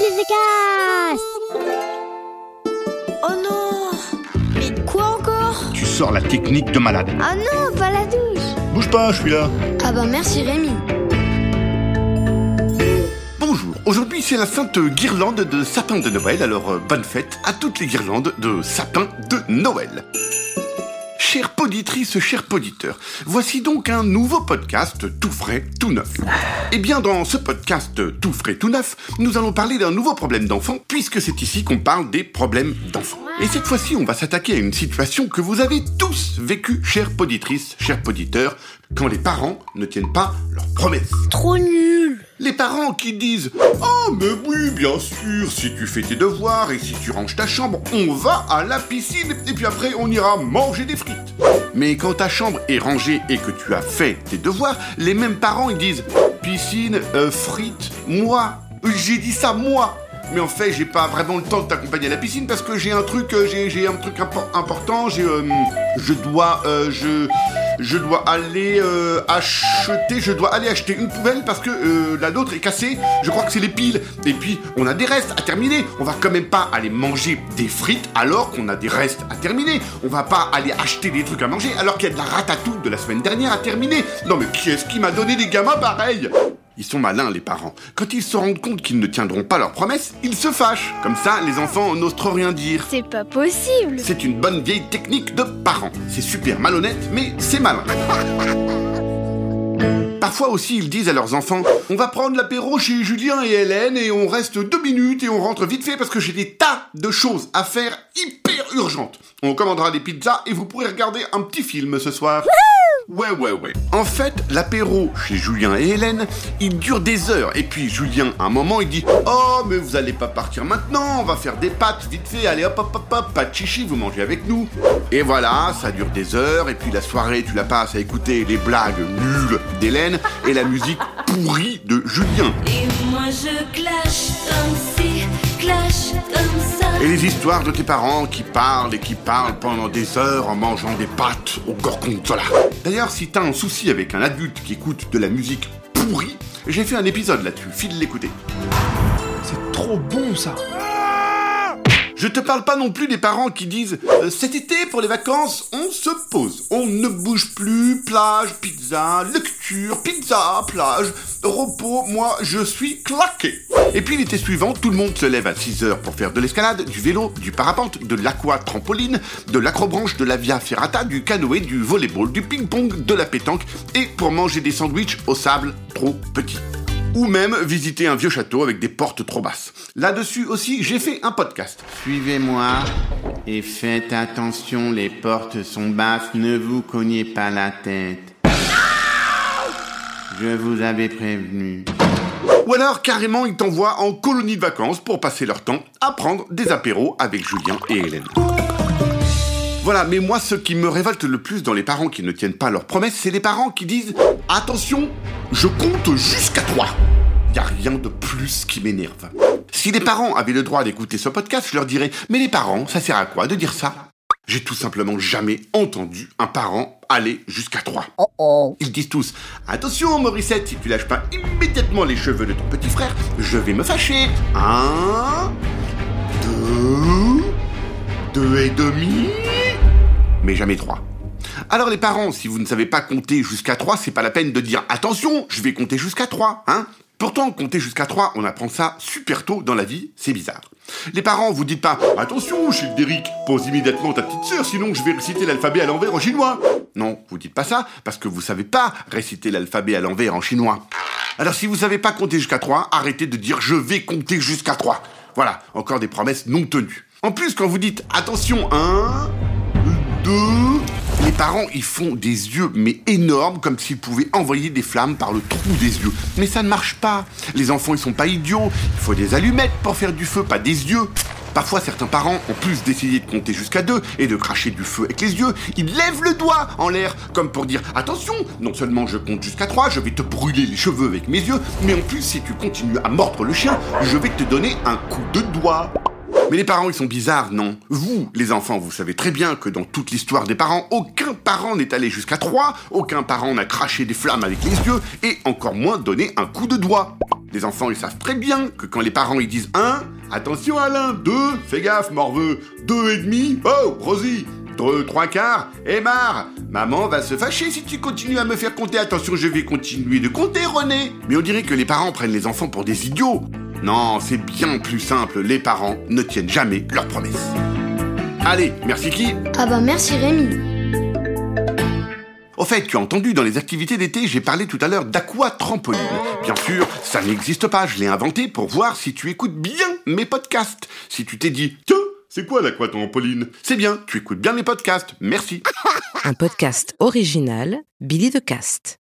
les Oh non. Mais quoi encore? Tu sors la technique de malade. Ah non, pas la douche. Bouge pas, je suis là. Ah bah merci Rémi. Bonjour, aujourd'hui c'est la sainte guirlande de sapin de Noël, alors euh, bonne fête à toutes les guirlandes de sapin de Noël. Chère poditrice, chers poditeurs, voici donc un nouveau podcast tout frais, tout neuf. Et bien dans ce podcast tout frais, tout neuf, nous allons parler d'un nouveau problème d'enfant, puisque c'est ici qu'on parle des problèmes d'enfants. Et cette fois-ci, on va s'attaquer à une situation que vous avez tous vécue, chères poditrices, chers poditeurs, quand les parents ne tiennent pas leurs promesses. Trop nul Les parents qui disent Oh, mais oui, bien sûr, si tu fais tes devoirs et si tu ranges ta chambre, on va à la piscine et puis après on ira manger des frites. Mais quand ta chambre est rangée et que tu as fait tes devoirs, les mêmes parents ils disent Piscine, euh, frites, moi, j'ai dit ça moi. Mais en fait, j'ai pas vraiment le temps de t'accompagner à la piscine parce que j'ai un truc, euh, j'ai, un truc impor- important. J'ai, euh, je dois, euh, je, je dois aller euh, acheter, je dois aller acheter une poubelle parce que la nôtre est cassée. Je crois que c'est les piles. Et puis, on a des restes à terminer. On va quand même pas aller manger des frites alors qu'on a des restes à terminer. On va pas aller acheter des trucs à manger alors qu'il y a de la ratatouille de la semaine dernière à terminer. Non mais qui est-ce qui m'a donné des gamins pareils? Ils sont malins, les parents. Quand ils se rendent compte qu'ils ne tiendront pas leurs promesses, ils se fâchent. Comme ça, les enfants n'osent trop rien dire. C'est pas possible C'est une bonne vieille technique de parents. C'est super malhonnête, mais c'est malin. Parfois aussi, ils disent à leurs enfants On va prendre l'apéro chez Julien et Hélène et on reste deux minutes et on rentre vite fait parce que j'ai des tas de choses à faire hyper urgentes. On commandera des pizzas et vous pourrez regarder un petit film ce soir. Ouais, ouais, ouais. En fait, l'apéro chez Julien et Hélène, il dure des heures. Et puis Julien, à un moment, il dit Oh, mais vous allez pas partir maintenant, on va faire des pâtes vite fait, allez hop, hop, hop, hop, pas de chichi, vous mangez avec nous. Et voilà, ça dure des heures. Et puis la soirée, tu la passes à écouter les blagues nulles d'Hélène et la musique pourrie de Julien. Et moi je clash comme si, clash comme ça. Et les histoires de tes parents qui parlent et qui parlent pendant des heures en mangeant des pâtes au gorgonzola. D'ailleurs, si t'as un souci avec un adulte qui écoute de la musique pourrie, j'ai fait un épisode là-dessus, file l'écouter. C'est trop bon ça Je te parle pas non plus des parents qui disent euh, cet été pour les vacances, on se pose, on ne bouge plus, plage, pizza, pizza, plage, repos, moi je suis claqué. Et puis l'été suivant, tout le monde se lève à 6 heures pour faire de l'escalade, du vélo, du parapente, de l'aqua trampoline, de l'acrobranche, de la via ferrata, du canoë, du volleyball, du ping-pong, de la pétanque et pour manger des sandwichs au sable trop petit. Ou même visiter un vieux château avec des portes trop basses. Là-dessus aussi, j'ai fait un podcast. Suivez-moi et faites attention, les portes sont basses, ne vous cognez pas la tête. Je vous avais prévenu. Ou alors carrément ils t'envoient en colonie de vacances pour passer leur temps à prendre des apéros avec Julien et Hélène. Voilà, mais moi ce qui me révolte le plus dans les parents qui ne tiennent pas leurs promesses, c'est les parents qui disent Attention, je compte jusqu'à 3. Y a rien de plus qui m'énerve. Si les parents avaient le droit d'écouter ce podcast, je leur dirais Mais les parents, ça sert à quoi de dire ça? J'ai tout simplement jamais entendu un parent aller jusqu'à 3. Oh oh Ils disent tous Attention, Morissette, si tu lâches pas immédiatement les cheveux de ton petit frère, je vais me fâcher. Un, deux, deux et demi, mais jamais trois. Alors les parents, si vous ne savez pas compter jusqu'à 3, c'est pas la peine de dire attention, je vais compter jusqu'à 3, hein Pourtant, compter jusqu'à 3, on apprend ça super tôt dans la vie, c'est bizarre. Les parents, vous dites pas attention, Childéric, pose immédiatement ta petite sœur, sinon je vais réciter l'alphabet à l'envers en chinois. Non, vous dites pas ça parce que vous savez pas réciter l'alphabet à l'envers en chinois. Alors si vous savez pas compter jusqu'à 3, arrêtez de dire je vais compter jusqu'à 3. Voilà, encore des promesses non tenues. En plus, quand vous dites attention, 1, 2, les parents, ils font des yeux, mais énormes, comme s'ils pouvaient envoyer des flammes par le trou des yeux. Mais ça ne marche pas. Les enfants, ils sont pas idiots. Il faut des allumettes pour faire du feu, pas des yeux. Parfois, certains parents, en plus d'essayer de compter jusqu'à deux et de cracher du feu avec les yeux, ils lèvent le doigt en l'air, comme pour dire Attention, non seulement je compte jusqu'à trois, je vais te brûler les cheveux avec mes yeux, mais en plus, si tu continues à mordre le chien, je vais te donner un coup de doigt. Mais les parents, ils sont bizarres, non? Vous, les enfants, vous savez très bien que dans toute l'histoire des parents, aucun parent n'est allé jusqu'à 3, aucun parent n'a craché des flammes avec les yeux, et encore moins donné un coup de doigt. Les enfants, ils savent très bien que quand les parents ils disent 1, attention Alain, 2, fais gaffe morveux, 2 et demi, oh Rosie, 2, 3 quarts, et marre. Maman va se fâcher si tu continues à me faire compter, attention je vais continuer de compter René. Mais on dirait que les parents prennent les enfants pour des idiots Non, c'est bien plus simple, les parents ne tiennent jamais leurs promesses. Allez, merci qui? Ah bah merci Rémi. Au fait, tu as entendu dans les activités d'été, j'ai parlé tout à l'heure d'aquatrampoline. Bien sûr, ça n'existe pas, je l'ai inventé pour voir si tu écoutes bien mes podcasts. Si tu t'es dit, tiens, c'est quoi l'aquatrampoline C'est bien, tu écoutes bien mes podcasts, merci. Un podcast original, Billy de Cast.